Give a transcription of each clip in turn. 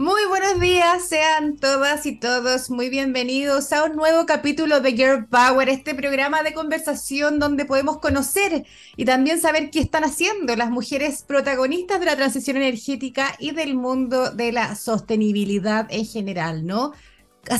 Muy buenos días, sean todas y todos muy bienvenidos a un nuevo capítulo de Girl Power, este programa de conversación donde podemos conocer y también saber qué están haciendo las mujeres protagonistas de la transición energética y del mundo de la sostenibilidad en general, ¿no?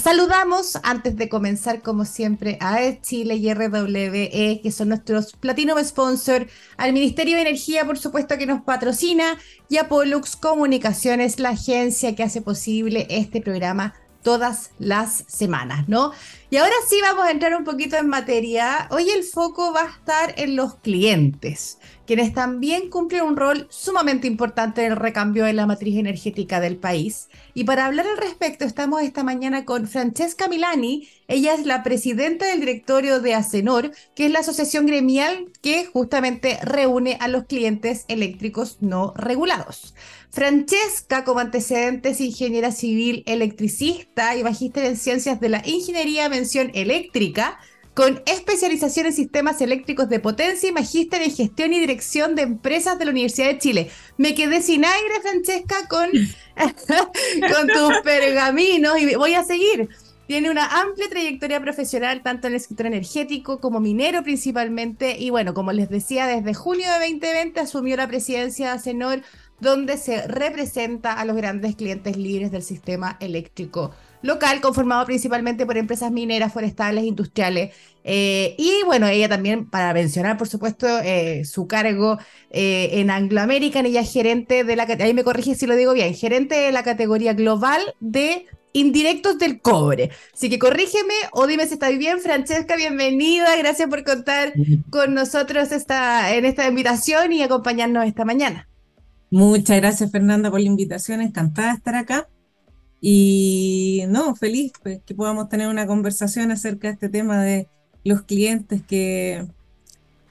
Saludamos antes de comenzar, como siempre, a Chile y RWE, que son nuestros Platinum Sponsor, al Ministerio de Energía, por supuesto, que nos patrocina, y a Pollux Comunicaciones, la agencia que hace posible este programa todas las semanas, ¿no? Y ahora sí vamos a entrar un poquito en materia. Hoy el foco va a estar en los clientes, quienes también cumplen un rol sumamente importante en el recambio de la matriz energética del país. Y para hablar al respecto, estamos esta mañana con Francesca Milani. Ella es la presidenta del directorio de Acenor, que es la asociación gremial que justamente reúne a los clientes eléctricos no regulados. Francesca, como antecedentes, ingeniera civil electricista y magíster en ciencias de la ingeniería mención eléctrica, con especialización en sistemas eléctricos de potencia y magíster en gestión y dirección de empresas de la Universidad de Chile. Me quedé sin aire, Francesca, con, tus pergaminos y voy a seguir. Tiene una amplia trayectoria profesional tanto en el sector energético como minero principalmente. Y bueno, como les decía, desde junio de 2020 asumió la presidencia de ACENOR donde se representa a los grandes clientes libres del sistema eléctrico local, conformado principalmente por empresas mineras, forestales, industriales. Eh, y bueno, ella también, para mencionar, por supuesto, eh, su cargo eh, en Anglo American, ella es gerente de la, ahí me corrige si lo digo bien, gerente de la categoría global de indirectos del cobre. Así que corrígeme o dime si está bien. Francesca, bienvenida. Gracias por contar con nosotros esta, en esta invitación y acompañarnos esta mañana. Muchas gracias Fernanda por la invitación, encantada de estar acá. Y no, feliz pues, que podamos tener una conversación acerca de este tema de los clientes que,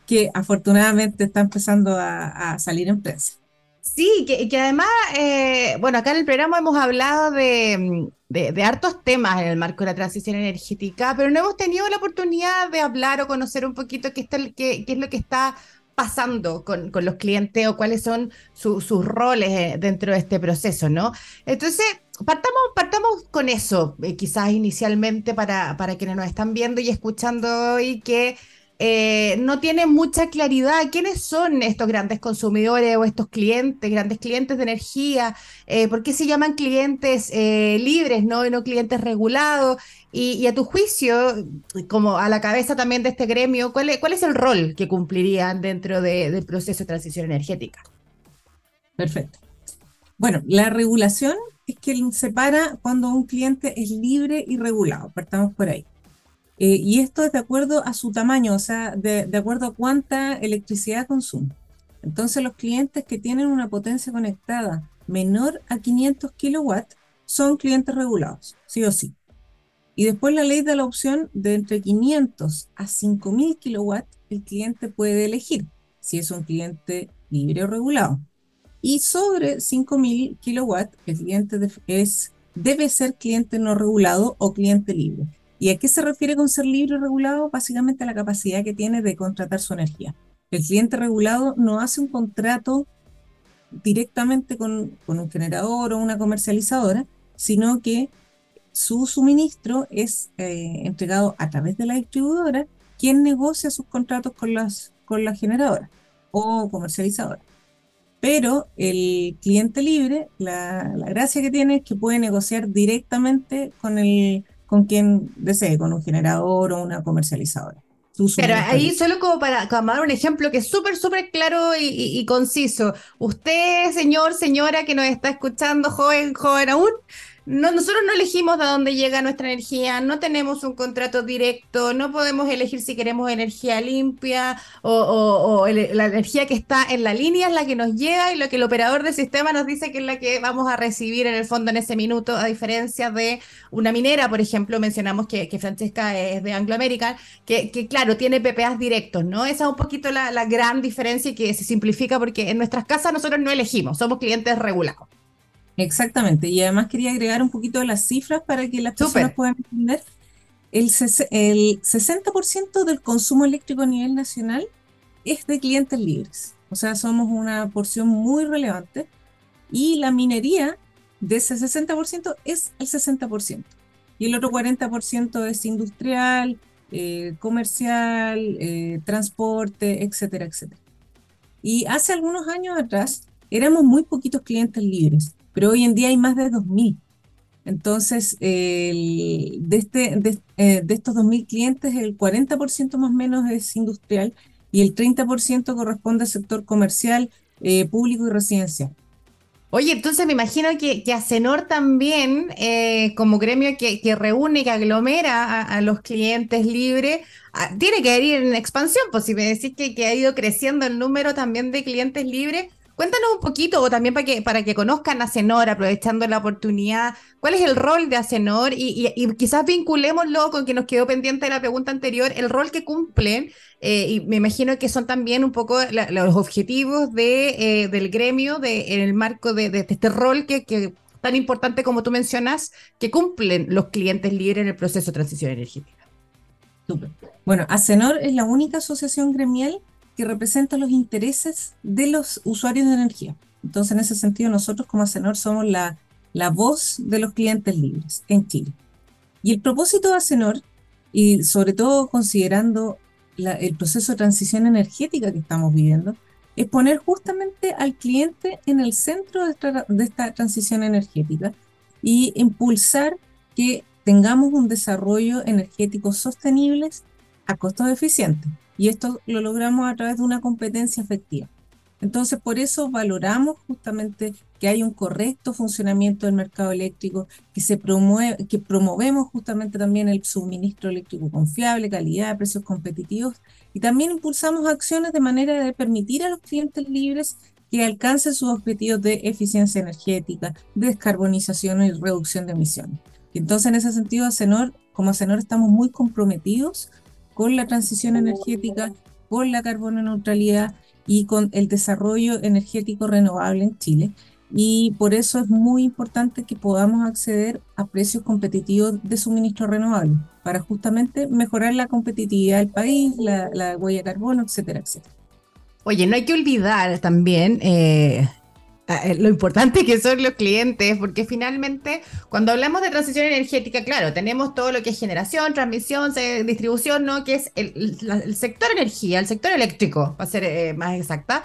que afortunadamente está empezando a, salir en prensa. Sí, que, además, eh, bueno, acá en el programa hemos hablado de, de, hartos temas en el marco de la transición energética, pero no hemos tenido la oportunidad de hablar o conocer un poquito qué, está, qué, qué es lo que está pasando con, los clientes o cuáles son sus roles eh, dentro de este proceso, ¿no? Entonces, partamos, partamos con eso, eh, quizás inicialmente para, para quienes nos están viendo y escuchando hoy que eh, no tienen mucha claridad quiénes son estos grandes consumidores o estos clientes, grandes clientes de energía, por qué se llaman clientes libres, ¿no? Y no clientes regulados. Y, a tu juicio, como a la cabeza también de este gremio, ¿cuál es, cuál es el rol que cumplirían dentro del proceso de transición energética? Perfecto. Bueno, la regulación es que separa cuando un cliente es libre y regulado, partamos por ahí. Eh, y esto es de acuerdo a su tamaño, o sea, de, de acuerdo a cuánta electricidad consume. Entonces, los clientes que tienen una potencia conectada menor a 500 kilowatts son clientes regulados, sí o sí. Y después la ley da la opción de entre 500 a 5000 kilowatts, el cliente puede elegir si es un cliente libre o regulado. Y sobre 5000 kilowatts, el cliente es, debe ser cliente no regulado o cliente libre. ¿Y a qué se refiere con ser libre o regulado? Básicamente a la capacidad que tiene de contratar su energía. El cliente regulado no hace un contrato directamente con, un generador o una comercializadora, sino que su suministro es eh, entregado a través de la distribuidora, quien negocia sus contratos con las, con la generadora o comercializadora. Pero el cliente libre, la, gracia que tiene es que puede negociar directamente con, el, con quien desee, con un generador o una comercializadora. Pero ahí solo como para, dar un ejemplo que es súper, súper claro y, y, conciso. Usted, señor, señora que nos está escuchando, joven, joven aún, no, nosotros no elegimos de dónde llega nuestra energía, no tenemos un contrato directo, no podemos elegir si queremos energía limpia o, la energía que está en la línea es la que nos llega y lo que el operador del sistema nos dice que es la que vamos a recibir en el fondo en ese minuto, a diferencia de una minera, por ejemplo, mencionamos que, Francesca es de Anglo American, que, claro, tiene PPAs directos, ¿no? Esa es un poquito la, la gran diferencia y que se simplifica porque en nuestras casas nosotros no elegimos, somos clientes regulados. Exactamente, y además quería agregar un poquito de las cifras para que las personas puedan entender. El, el 60% del consumo eléctrico a nivel nacional es de clientes libres, o sea, somos una porción muy relevante. Y la minería de ese 60% es el 60%. Y el otro 40% es industrial, eh, comercial, eh, transporte, etcétera, etcétera. Y hace algunos años atrás éramos muy poquitos clientes libres, pero hoy en día hay más de 2.000. Entonces, de, este, de, eh, estos 2.000 clientes, el 40% más o menos es industrial y el 30% corresponde al sector comercial, eh, público y residencial. Oye, entonces me imagino que, que Acenor también, eh, como gremio que, reúne, que aglomera a, los clientes libres, ah, tiene que ir en expansión, pues si me decís que ha ido creciendo el número también de clientes libres, Cuéntanos un poquito, o también para que, para que conozcan a Acenor, aprovechando la oportunidad, cuál es el rol de Acenor y, quizás vinculémoslo con que nos quedó pendiente de la pregunta anterior, el rol que cumplen, eh, y me imagino que son también un poco los objetivos eh, del gremio de, en el marco de, este rol que, que tan importante como tú mencionas, que cumplen los clientes líderes en el proceso de transición energética. Bueno, Acenor es la única asociación gremial que representa los intereses de los usuarios de energía. Entonces, en ese sentido, nosotros como Acenor somos la, voz de los clientes libres en Chile. Y el propósito de Acenor, y sobre todo considerando el proceso de transición energética que estamos viviendo, es poner justamente al cliente en el centro de esta, de esta transición energética y impulsar que tengamos un desarrollo energético sostenible a costos eficientes y esto lo logramos a través de una competencia efectiva. Entonces, por eso valoramos justamente que hay un correcto funcionamiento del mercado eléctrico, que se promueve, que promovemos justamente también el suministro eléctrico confiable, calidad, precios competitivos, y también impulsamos acciones de manera de permitir a los clientes libres que alcancen sus objetivos de eficiencia energética, descarbonización y reducción de emisiones. entonces, en ese sentido, como Acenor estamos muy comprometidos con la transición energética, con la carbono neutralidad y con el desarrollo energético renovable en Chile. Y por eso es muy importante que podamos acceder a precios competitivos de suministro renovable para justamente mejorar la competitividad del país, la, la huella de carbono, etcétera, etcétera. Oye, no hay que olvidar también eh, eh, lo importante que son los clientes, porque finalmente cuando hablamos de transición energética, claro, tenemos todo lo que es generación, transmisión, distribución, ¿no? Que es el, sector energía, el sector eléctrico, para ser eh, más exacta.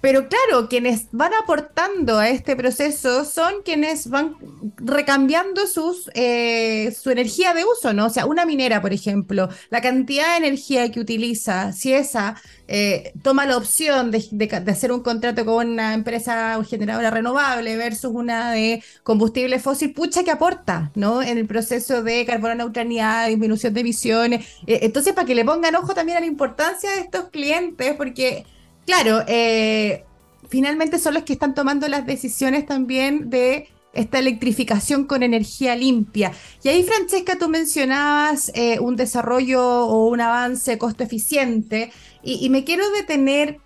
Pero claro, quienes van aportando a este proceso son quienes van recambiando sus, eh, su energía de uso, ¿no? O sea, una minera, por ejemplo, la cantidad de energía que utiliza, si esa eh, toma la opción de, hacer un contrato con una empresa generadora renovable versus una de combustible fósil, pucha que aporta, ¿no? En el proceso de carbono neutralidad, disminución de emisiones. Eh, entonces, para que le pongan ojo también a la importancia de estos clientes, porque claro, eh, finalmente son los que están tomando las decisiones también de esta electrificación con energía limpia. Y ahí, Francesca, tú mencionabas un desarrollo o un avance costo eficiente y, me quiero detener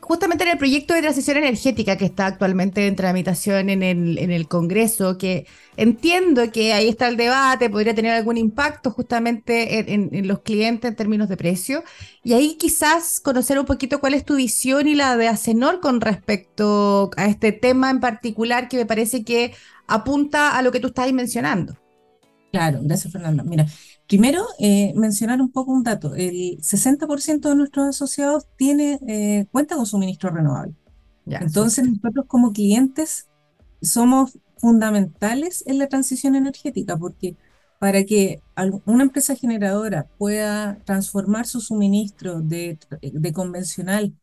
justamente en el proyecto de transición energética que está actualmente en tramitación en el, en Congreso, que entiendo que ahí está el debate, podría tener algún impacto justamente en, los clientes en términos de precio. Y ahí quizás conocer un poquito cuál es tu visión y la de Acenor con respecto a este tema en particular que me parece que apunta a lo que tú estás mencionando. Claro, gracias Fernanda. Mira, Primero, eh, mencionar un poco un dato. El 60% de nuestros asociados tiene, eh, cuenta con suministro renovable. Entonces, nosotros como clientes somos fundamentales en la transición energética porque para que una empresa generadora pueda transformar su suministro de, convencional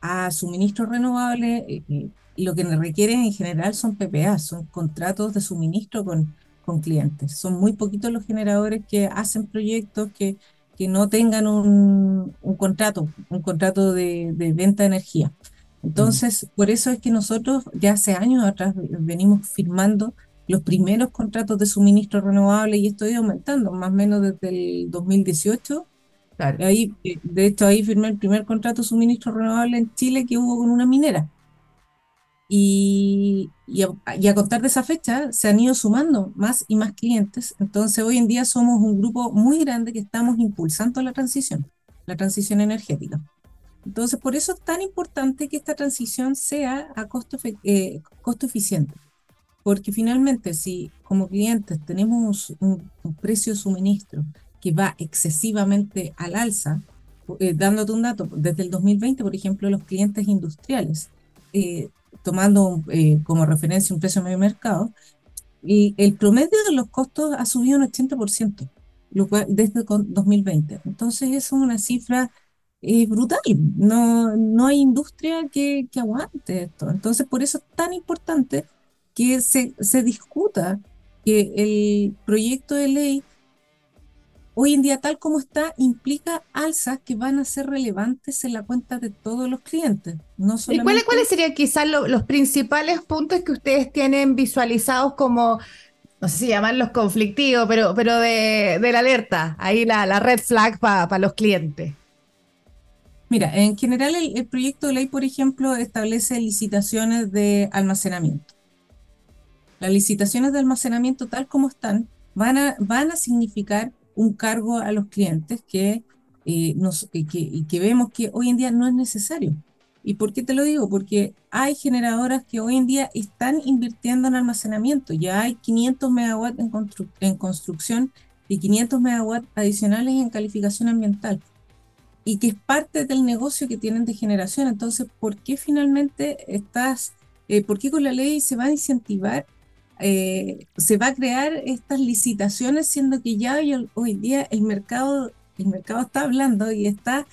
a suministro renovable, eh, lo que requieren en general son PPA, son contratos de suministro con con clientes. Son muy poquitos los generadores que hacen proyectos que, que no tengan un, un contrato, un contrato de, de, venta de energía. Entonces, mm. por eso es que nosotros ya hace años atrás venimos firmando los primeros contratos de suministro renovable y esto ha ido aumentando, más o menos desde el 2018. Ahí, eh, de hecho, ahí firmé el primer contrato de suministro renovable en Chile que hubo con una minera. Y, y, a, contar de esa fecha se han ido sumando más y más clientes. Entonces hoy en día somos un grupo muy grande que estamos impulsando la transición, la transición energética. Entonces por eso es tan importante que esta transición sea a costo, eh, costo eficiente. porque finalmente si como clientes tenemos un, precio de suministro que va excesivamente al alza, eh, dándote un dato, desde el 2020, por ejemplo, los clientes industriales, eh, tomando eh, como referencia un precio medio mercado, y el promedio de los costos ha subido un 80%, lo cual, desde 2020. Entonces, eso es una cifra brutal. No, no hay industria que, que, aguante esto. Entonces, por eso es tan importante que se, se discuta que el proyecto de ley hoy en día tal como está implica alzas que van a ser relevantes en la cuenta de todos los clientes. No ¿Y cuáles, cuáles serían quizás los principales puntos que ustedes tienen visualizados como, no sé si llamarlos conflictivos, pero, pero de, de la alerta, ahí la, la red flag para los clientes? Mira, en general el, proyecto de ley, por ejemplo, establece licitaciones de almacenamiento. Las licitaciones de almacenamiento tal como están van a, van a significar un cargo a los clientes que, eh, nos, que, que vemos que hoy en día no es necesario. ¿Y por qué te lo digo? Porque hay generadoras que hoy en día están invirtiendo en almacenamiento. Ya hay 500 megawatts en, en construcción y 500 megawatts adicionales en calificación ambiental y que es parte del negocio que tienen de generación. Entonces, ¿por qué finalmente estás, eh, por qué con la ley se va a incentivar, eh, se va a crear estas licitaciones, siendo que ya hoy, hoy día el mercado, el mercado está hablando y está,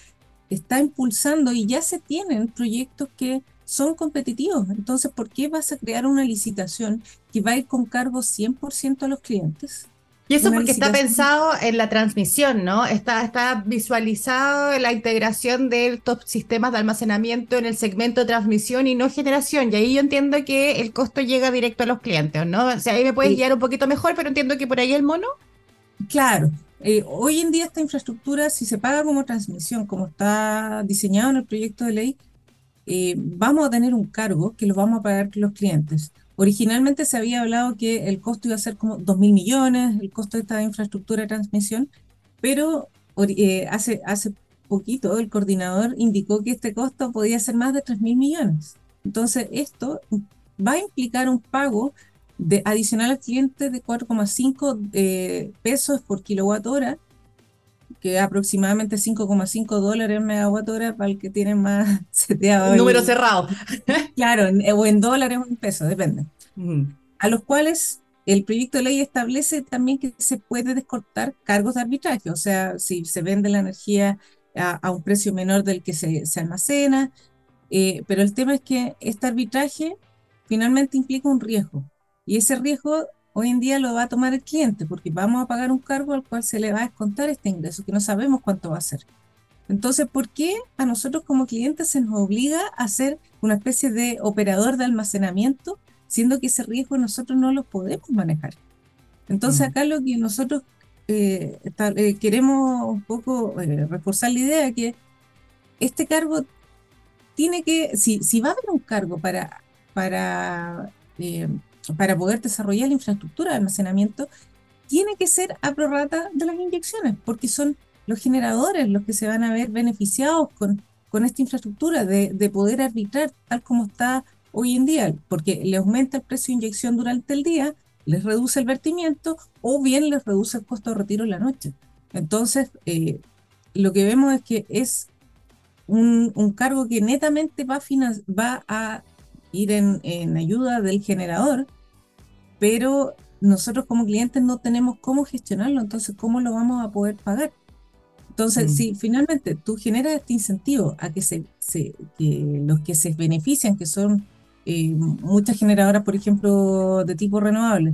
está impulsando y ya se tienen proyectos que son competitivos. Entonces, ¿por qué vas a crear una licitación que va a ir con cargo 100% a los clientes? Y eso porque está pensado en la transmisión, ¿no? Está, está visualizado la integración de estos sistemas de almacenamiento en el segmento de transmisión y no generación. Y ahí yo entiendo que el costo llega directo a los clientes, ¿no? O sea, ahí me puedes guiar un poquito mejor, pero entiendo que por ahí el mono. Claro. Eh, hoy en día esta infraestructura, si se paga como transmisión, como está diseñado en el proyecto de ley, eh, vamos a tener un cargo que lo vamos a pagar los clientes. Originalmente se había hablado que el costo iba a ser como 2 mil millones, el costo de esta infraestructura de transmisión, pero eh, hace, hace poquito el coordinador indicó que este costo podía ser más de 3 mil millones. Entonces, esto va a implicar un pago de, adicional al cliente de 4,5 eh, pesos por kilowatt hora, que aproximadamente 5,5 dólares megawatt hora para el que tiene más seteado. Número cerrado. Claro, o en dólares o en pesos, depende. A los cuales el proyecto de ley establece también que se puede descortar cargos de arbitraje, o sea, si se vende la energía a, un precio menor del que se, se almacena, eh, pero el tema es que este arbitraje finalmente implica un riesgo, y ese riesgo hoy en día lo va a tomar el cliente, porque vamos a pagar un cargo al cual se le va a descontar este ingreso, que no sabemos cuánto va a ser. Entonces, ¿por qué a nosotros como clientes se nos obliga a ser una especie de operador de almacenamiento, siendo que ese riesgo nosotros no lo podemos manejar? Entonces, mm. acá lo que nosotros eh, eh, queremos un poco eh, reforzar la idea que este cargo tiene que, si, si va a haber un cargo para, para para poder desarrollar la infraestructura de almacenamiento, tiene que ser a prorrata de las inyecciones, porque son los generadores los que se van a ver beneficiados con, con esta infraestructura de, de poder arbitrar tal como está hoy en día, porque le aumenta el precio de inyección durante el día, les reduce el vertimiento o bien les reduce el costo de retiro en la noche. Entonces, eh, lo que vemos es que es un, un cargo que netamente va a, va a ir en, en, ayuda del generador pero nosotros como clientes no tenemos cómo gestionarlo, entonces ¿cómo lo vamos a poder pagar? Entonces, mm. si finalmente tú generas este incentivo a que, se, que los que se benefician, que son eh, muchas generadoras, por ejemplo, de tipo renovable,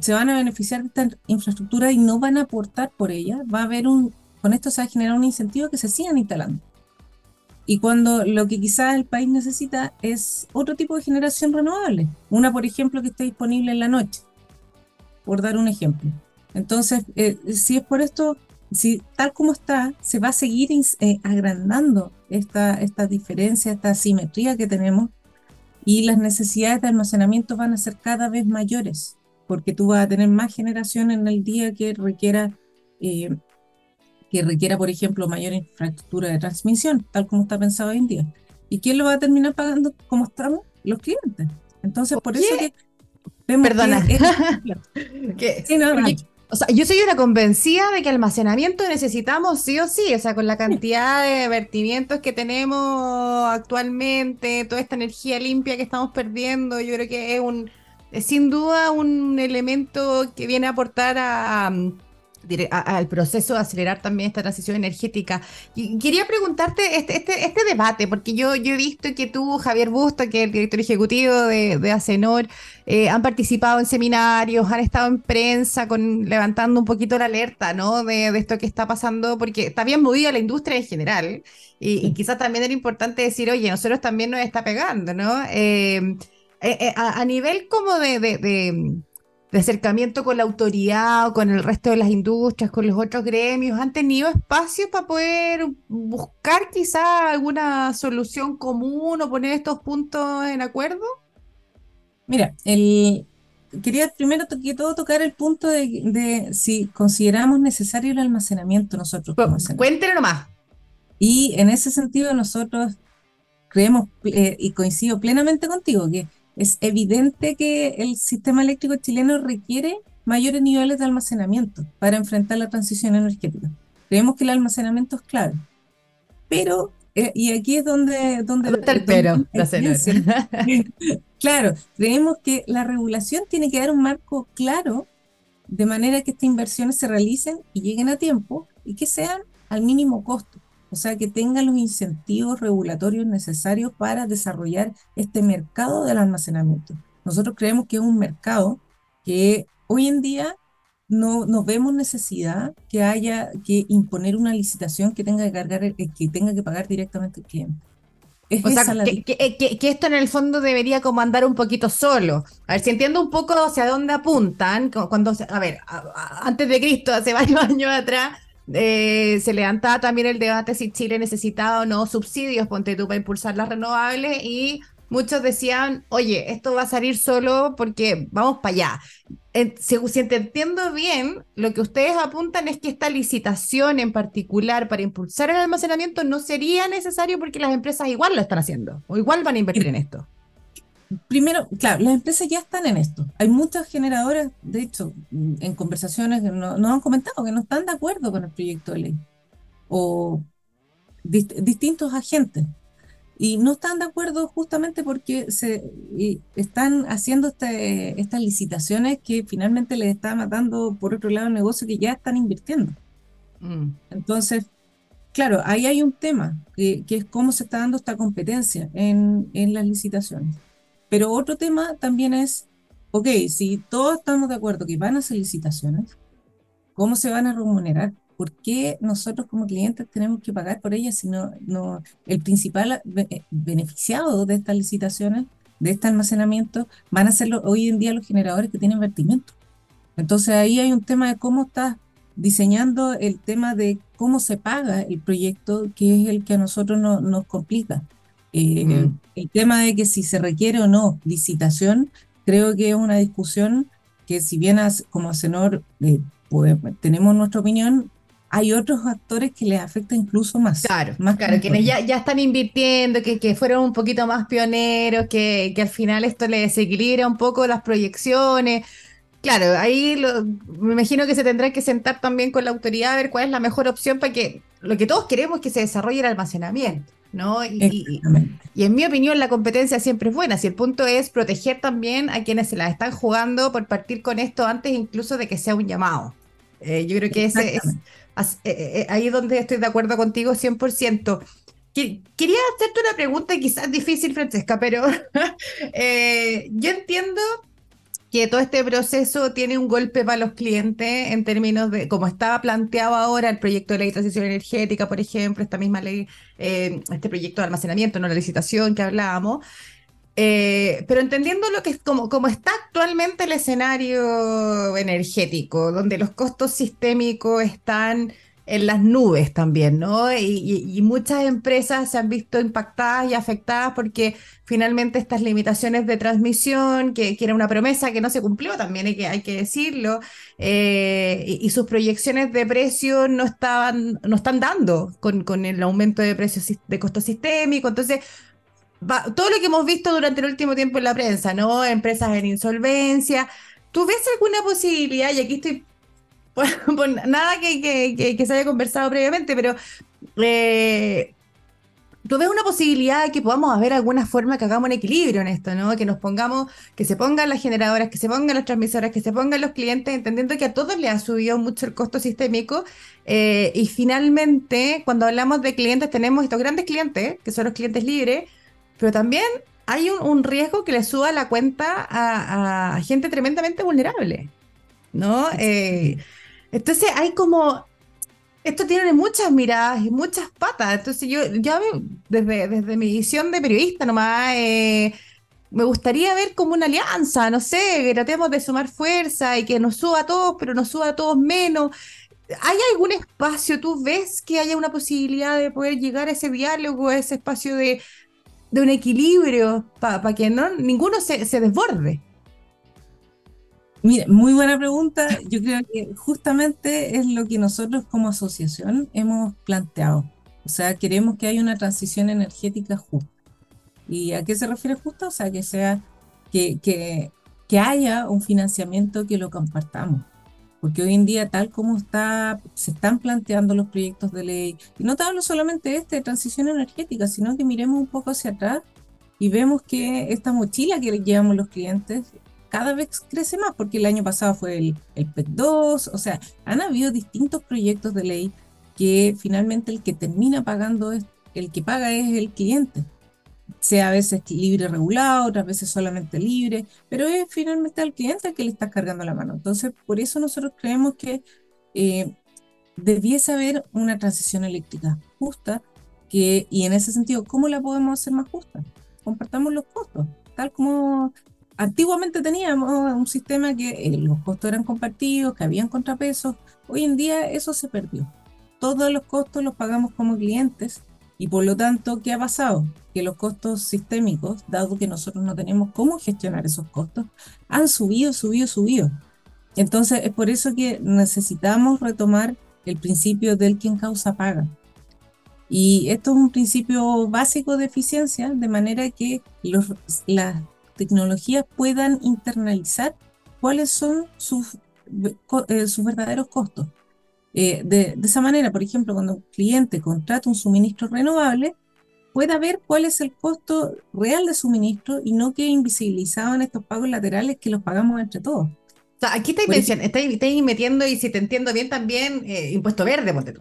se van a beneficiar de esta infraestructura y no van a aportar por ella, va a haber un, con esto se va a generar un incentivo que se sigan instalando. Y cuando lo que quizás el país necesita es otro tipo de generación renovable, una por ejemplo que esté disponible en la noche, por dar un ejemplo. Entonces, eh, si es por esto, si tal como está, se va a seguir eh, agrandando esta, esta diferencia, esta asimetría que tenemos y las necesidades de almacenamiento van a ser cada vez mayores, porque tú vas a tener más generación en el día que requiera eh, que requiera, por ejemplo, mayor infraestructura de transmisión, tal como está pensado hoy en día. ¿Y quién lo va a terminar pagando como estamos? Los clientes. Entonces, por, eso que... Perdona. o sea, yo soy una convencida de que almacenamiento necesitamos sí o sí, o sea, con la cantidad de vertimientos que tenemos actualmente, toda esta energía limpia que estamos perdiendo, yo creo que es un, sin duda un elemento que viene a aportar a al proceso de acelerar también esta transición energética. Y quería preguntarte este, este, este debate, porque yo, yo he visto que tú, Javier Busto, que es el director ejecutivo de, de Acenor, eh, han participado en seminarios, han estado en prensa con, levantando un poquito la alerta ¿no? de, esto que está pasando, porque está bien movida la industria en general, y, quizás también era importante decir, oye, nosotros también nos está pegando, ¿no? Eh, eh, a, nivel como de de acercamiento con la autoridad o con el resto de las industrias, con los otros gremios? ¿Han tenido espacio para poder buscar quizá alguna solución común o poner estos puntos en acuerdo? Mira, el, quería primero que todo tocar el punto de, si consideramos necesario el almacenamiento nosotros. Cuéntenlo nomás. Y en ese sentido nosotros creemos, eh, y coincido plenamente contigo, que es evidente que el sistema eléctrico chileno requiere mayores niveles de almacenamiento para enfrentar la transición energética. Creemos que el almacenamiento es clave. Pero, eh, y aquí es donde... donde el pero, claro, creemos que la regulación tiene que dar un marco claro de manera que estas inversiones se realicen y lleguen a tiempo y que sean al mínimo costo o sea, que tengan los incentivos regulatorios necesarios para desarrollar este mercado del almacenamiento. Nosotros creemos que es un mercado que hoy en día no, no vemos necesidad que haya que imponer una licitación que tenga que cargar, eh, que tenga que pagar directamente el cliente. o sea, que, que, esto en el fondo debería como andar un poquito solo. A ver, si entiendo un poco hacia dónde apuntan, cuando, a ver, antes de Cristo, hace varios años atrás, eh, se levantaba también el debate si Chile necesitaba o no subsidios, ponte tú, para impulsar las renovables y muchos decían, oye, esto va a salir solo porque vamos para allá. si, si entiendo bien, lo que ustedes apuntan es que esta licitación en particular para impulsar el almacenamiento no sería necesario porque las empresas igual lo están haciendo o igual van a invertir en esto primero, claro, las empresas ya están en esto. Hay muchas generadoras, de hecho, en conversaciones que nos han comentado que no están de acuerdo con el proyecto de ley. O distintos agentes. Y no están de acuerdo justamente porque se están haciendo este, estas licitaciones que finalmente les está matando, por otro lado, negocio que ya están invirtiendo. Mm. Entonces, claro, ahí hay un tema, que, es cómo se está dando esta competencia en, en las licitaciones. Pero otro tema también es, ok, si todos estamos de acuerdo que van a hacer licitaciones, ¿cómo se van a remunerar? ¿Por qué nosotros como clientes tenemos que pagar por ellas si no, no el principal eh, beneficiado de estas licitaciones, de este almacenamiento, van a ser hoy en día los generadores que tienen vertimiento? Entonces ahí hay un tema de cómo estás diseñando el tema de cómo se paga el proyecto, que es el que a nosotros no, nos complica. Eh, mm. El tema de que si se requiere o no licitación, creo que es una discusión que si bien como Acenor eh, tenemos nuestra opinión, hay otros actores que les afecta incluso más. Claro, más claro, quienes ya, ya están invirtiendo, que, que fueron un poquito más pioneros, que, que al final esto les desequilibra un poco las proyecciones. Claro, ahí me imagino que se tendrá que sentar también con la autoridad a ver cuál es la mejor opción para que lo que todos queremos es que se desarrolle el almacenamiento. ¿No? Y, en mi opinión la competencia siempre es buena, si el punto es proteger también a quienes se la están jugando por partir con esto antes incluso de que sea un llamado. Eh, yo creo que ese es, eh, eh, ahí donde estoy de acuerdo contigo 100%. Quería hacerte una pregunta quizás difícil, Francesca, pero yo entiendo que todo este proceso tiene un golpe para los clientes en términos de, como estaba planteado ahora el proyecto de ley de transición energética, por ejemplo, esta misma ley, eh, este proyecto de almacenamiento, no la licitación que hablábamos. Eh, pero entendiendo lo que es como, como está actualmente el escenario energético, donde los costos sistémicos están en las nubes también, ¿no? Y, muchas empresas se han visto impactadas y afectadas porque finalmente estas limitaciones de transmisión, que, era una promesa que no se cumplió, también hay que, decirlo, eh, y, sus proyecciones de precios no, estaban, no están dando con, con el aumento de precios de costo sistémico. Entonces, todo lo que hemos visto durante el último tiempo en la prensa, ¿no? Empresas en insolvencia. ¿Tú ves alguna posibilidad? Y aquí estoy por, nada que, se haya conversado previamente, pero eh, ¿tú ves una posibilidad de que podamos haber alguna forma que hagamos un equilibrio en esto, ¿no? Que nos pongamos, que se pongan las generadoras, que se pongan las transmisoras, que se pongan los clientes, entendiendo que a todos les ha subido mucho el costo sistémico. Eh, y finalmente, cuando hablamos de clientes, tenemos estos grandes clientes, que son los clientes libres, pero también hay un, riesgo que le suba la cuenta a, gente tremendamente vulnerable, ¿no? Eh, entonces hay como, esto tiene muchas miradas y muchas patas, entonces yo ya desde, desde mi visión de periodista nomás, eh, me gustaría ver como una alianza, no sé, que tratemos de sumar fuerza y que nos suba a todos, pero nos suba a todos menos. ¿Hay algún espacio, tú ves que haya una posibilidad de poder llegar a ese diálogo, a ese espacio de, de un equilibrio para que no ninguno se, se, desborde. Mira, muy buena pregunta. Yo creo que justamente es lo que nosotros como asociación hemos planteado. O sea, queremos que haya una transición energética justa. ¿Y a qué se refiere justa? O sea, que sea que, que, que haya un financiamiento que lo compartamos porque hoy en día, tal como está, se están planteando los proyectos de ley, y no te hablo solamente este de transición energética, sino que miremos un poco hacia atrás y vemos que esta mochila que llevamos los clientes cada vez crece más, porque el año pasado fue el, el PEC 2, o sea, han habido distintos proyectos de ley que finalmente el que termina pagando es, el que paga es el cliente sea a veces libre regulado, otras veces solamente libre, pero es finalmente al cliente el que le está cargando la mano. Entonces, por eso nosotros creemos que eh, debiese haber una transición eléctrica justa, que, y en ese sentido, ¿cómo la podemos hacer más justa? Compartamos los costos, tal como antiguamente teníamos un sistema que eh, los costos eran compartidos, que habían contrapesos, hoy en día eso se perdió. Todos los costos los pagamos como clientes y por lo tanto, ¿qué ha pasado? Que los costos sistémicos, dado que nosotros no tenemos cómo gestionar esos costos, han subido, subido, subido. Entonces, es por eso que necesitamos retomar el principio del quien causa paga. Y esto es un principio básico de eficiencia, de manera que los, las tecnologías puedan internalizar cuáles son sus, eh, sus verdaderos costos. Eh, de, esa manera, por ejemplo, cuando un cliente contrata un suministro renovable, pueda ver cuál es el costo real de suministro y no que invisibilizaban estos pagos laterales que los pagamos entre todos. O sea, aquí estáis, estáis, metiendo, y si te entiendo bien, también eh, impuesto verde, ponte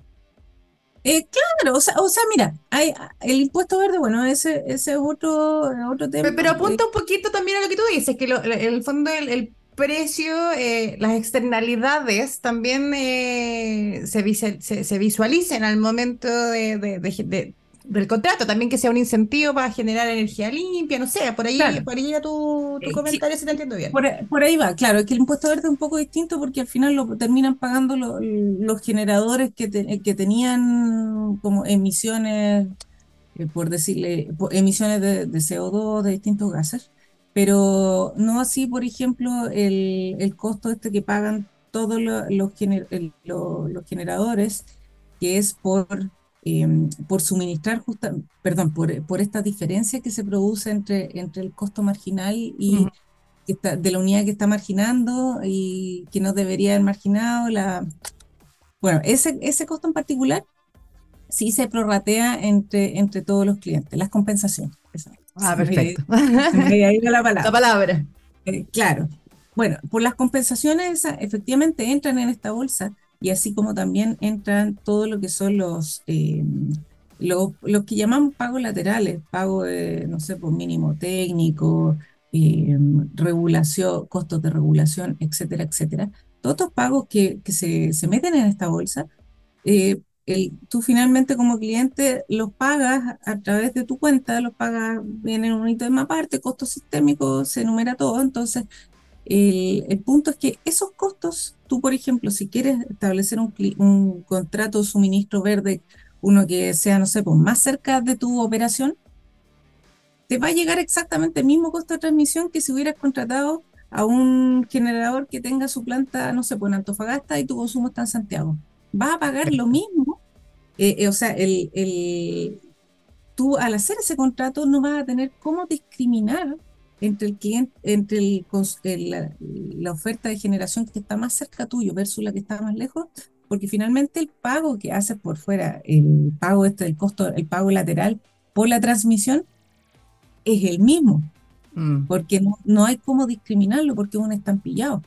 eh, claro, o sea, o sea, mira, hay, el impuesto verde, bueno, ese, ese es otro, otro tema. Pero, apunta un poquito también a lo que tú dices, que en el fondo el precio, eh, las externalidades también eh, se, se, visualicen al momento de, del contrato, también que sea un incentivo para generar energía limpia, no sé, por ahí, por ahí tu, tu eh, comentario, si te entiendo bien. Por, ahí va, claro, es que el impuesto verde es un poco distinto porque al final lo terminan pagando los generadores que, que tenían como emisiones, por decirle, emisiones de, de CO2, de distintos gases pero no así, por ejemplo, el, el costo este que pagan todos los, los, generadores, que es por, em, por suministrar, justa, perdón, por, por, esta diferencia que se produce entre, entre el costo marginal y que está, de la unidad que está marginando y que no debería haber marginado. La, bueno, ese, ese costo en particular sí se prorratea entre, entre todos los clientes, las compensaciones. Ah, perfecto. ahí la palabra. La palabra. Eh, claro. Bueno, por las compensaciones efectivamente entran en esta bolsa y así como también entran todo lo que son los, eh, los, que llamamos pagos laterales, pago de, no sé, por mínimo técnico, eh, regulación, costos de regulación, etcétera, etcétera. Todos estos pagos que, que se, se, meten en esta bolsa tú finalmente como cliente los pagas a través de tu cuenta, los pagas, viene un ítem aparte, costo sistémico, se enumera todo. Entonces, el, punto es que esos costos, tú por ejemplo, si quieres establecer un, un contrato de suministro verde, uno que sea, no sé, pues, más cerca de tu operación, te va a llegar exactamente el mismo costo de transmisión que si hubieras contratado a un generador que tenga su planta, no sé, pues en Antofagasta y tu consumo está en Santiago vas a pagar lo mismo. Eh, eh, o sea, el, tú al hacer ese contrato no vas a tener cómo discriminar entre el cliente, entre el, la, oferta de generación que está más cerca tuyo versus la que está más lejos, porque finalmente el pago que haces por fuera, el pago este del costo, el pago lateral por la transmisión, es el mismo, mm. porque no, hay cómo discriminarlo porque uno está pillado.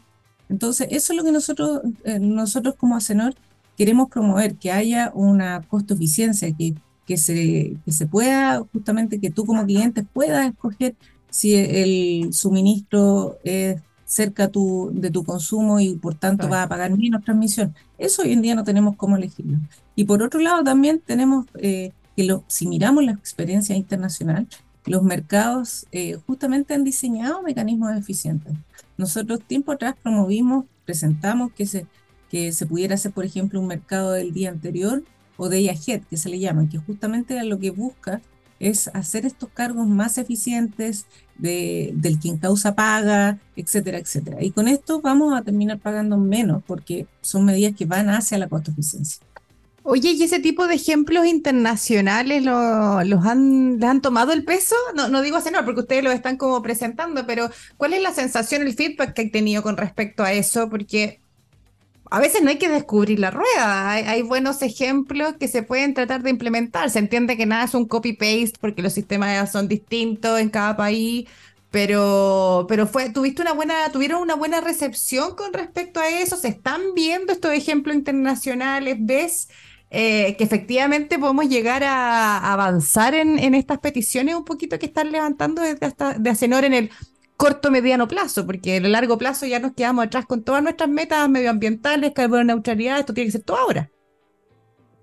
Entonces, eso es lo que nosotros, eh, nosotros como ACENOR queremos promover, que haya una costo eficiencia, que, que, se, que se pueda, justamente, que tú como cliente puedas escoger si el suministro es cerca tu, de tu consumo y por tanto vas a pagar menos transmisión. Eso hoy en día no tenemos cómo elegirlo. Y por otro lado también tenemos eh, que lo, si miramos la experiencia internacional, los mercados eh, justamente han diseñado mecanismos eficientes. Nosotros tiempo atrás promovimos, presentamos que se, que se pudiera hacer, por ejemplo, un mercado del día anterior o de ahead, que se le llama, que justamente lo que busca es hacer estos cargos más eficientes de, del quien causa paga, etcétera, etcétera. Y con esto vamos a terminar pagando menos porque son medidas que van hacia la costo eficiencia. Oye, ¿y ese tipo de ejemplos internacionales los han, han tomado el peso? No, no digo no, porque ustedes lo están como presentando, pero ¿cuál es la sensación, el feedback que han tenido con respecto a eso? Porque a veces no hay que descubrir la rueda, hay, buenos ejemplos que se pueden tratar de implementar. Se entiende que nada es un copy-paste porque los sistemas son distintos en cada país, pero, pero fue, tuviste una buena, tuvieron una buena recepción con respecto a eso. Se están viendo estos ejemplos internacionales, ves eh, que efectivamente podemos llegar a, avanzar en, estas peticiones un poquito que están levantando desde hasta de Acenor en el corto mediano plazo, porque en el largo plazo ya nos quedamos atrás con todas nuestras metas medioambientales, carbono neutralidad, esto tiene que ser todo ahora.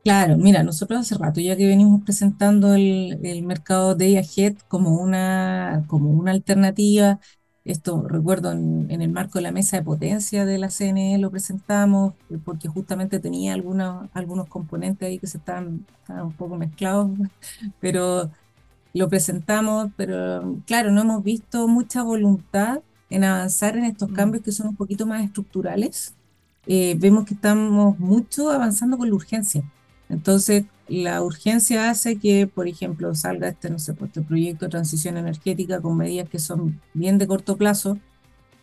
Claro, mira, nosotros hace rato ya que venimos presentando el, el mercado de IAGET como una, como una alternativa, esto recuerdo en, el marco de la mesa de potencia de la CNE lo presentamos, porque justamente tenía algunos, algunos componentes ahí que se estaban, estaban un poco mezclados, pero lo presentamos, pero claro, no hemos visto mucha voluntad en avanzar en estos mm. cambios que son un poquito más estructurales. Eh, vemos que estamos mucho avanzando con la urgencia. Entonces, la urgencia hace que, por ejemplo, salga este, no sé, pues, este proyecto de transición energética con medidas que son bien de corto plazo,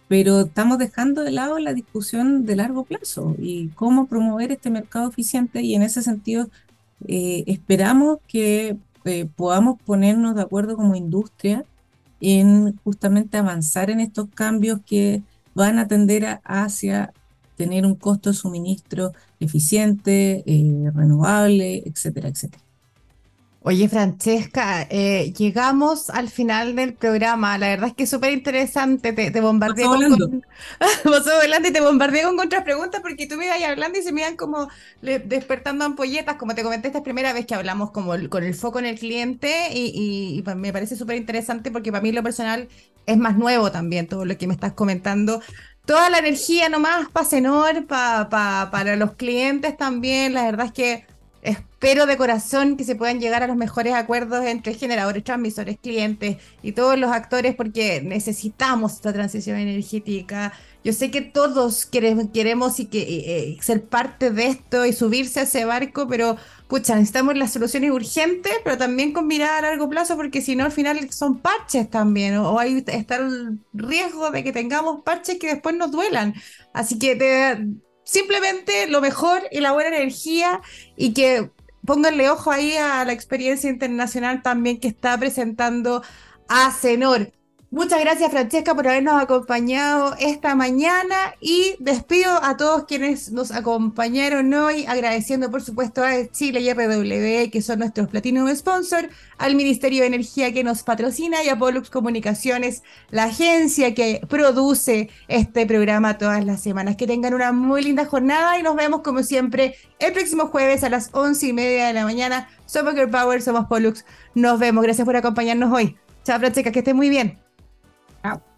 pero estamos dejando de lado la discusión de largo plazo y cómo promover este mercado eficiente y en ese sentido eh, esperamos que eh, podamos ponernos de acuerdo como industria en justamente avanzar en estos cambios que van a tender hacia tener un costo de suministro eficiente, eh, renovable, etcétera, etcétera. Oye, Francesca, eh, llegamos al final del programa. La verdad es que es súper interesante. Te, te bombardeé con, con y te bombardeé con contrapreguntas porque tú me ibas hablando y se me iban como despertando ampolletas. Como te comenté, esta es primera vez que hablamos como con el foco en el cliente y, me parece súper interesante porque para mí lo personal es más nuevo también todo lo que me estás comentando. Toda la energía nomás para Senor, para los clientes también. La verdad es que Espero de corazón que se puedan llegar a los mejores acuerdos entre generadores, transmisores, clientes y todos los actores porque necesitamos esta transición energética. Yo sé que todos queremos, y que, eh, eh, ser parte de esto y subirse a ese barco, pero pucha, necesitamos las soluciones urgentes, pero también con mirada a largo plazo, porque si no, al final son parches también, o, hay está el riesgo de que tengamos parches que después nos duelan. Así que te simplemente lo mejor y la buena energía y que pónganle ojo ahí a la experiencia internacional también que está presentando a Cenor. Muchas gracias Francesca por habernos acompañado esta mañana y despido a todos quienes nos acompañaron hoy, agradeciendo por supuesto a Chile y RW, que son nuestros Platinum Sponsor, al Ministerio de Energía que nos patrocina y a Pollux Comunicaciones, la agencia que produce este programa todas las semanas. Que tengan una muy linda jornada y nos vemos como siempre el próximo jueves a las once y media de la mañana. Somos Girl Power, somos Pollux. Nos vemos. Gracias por acompañarnos hoy. Chao Francesca, que esté muy bien. out.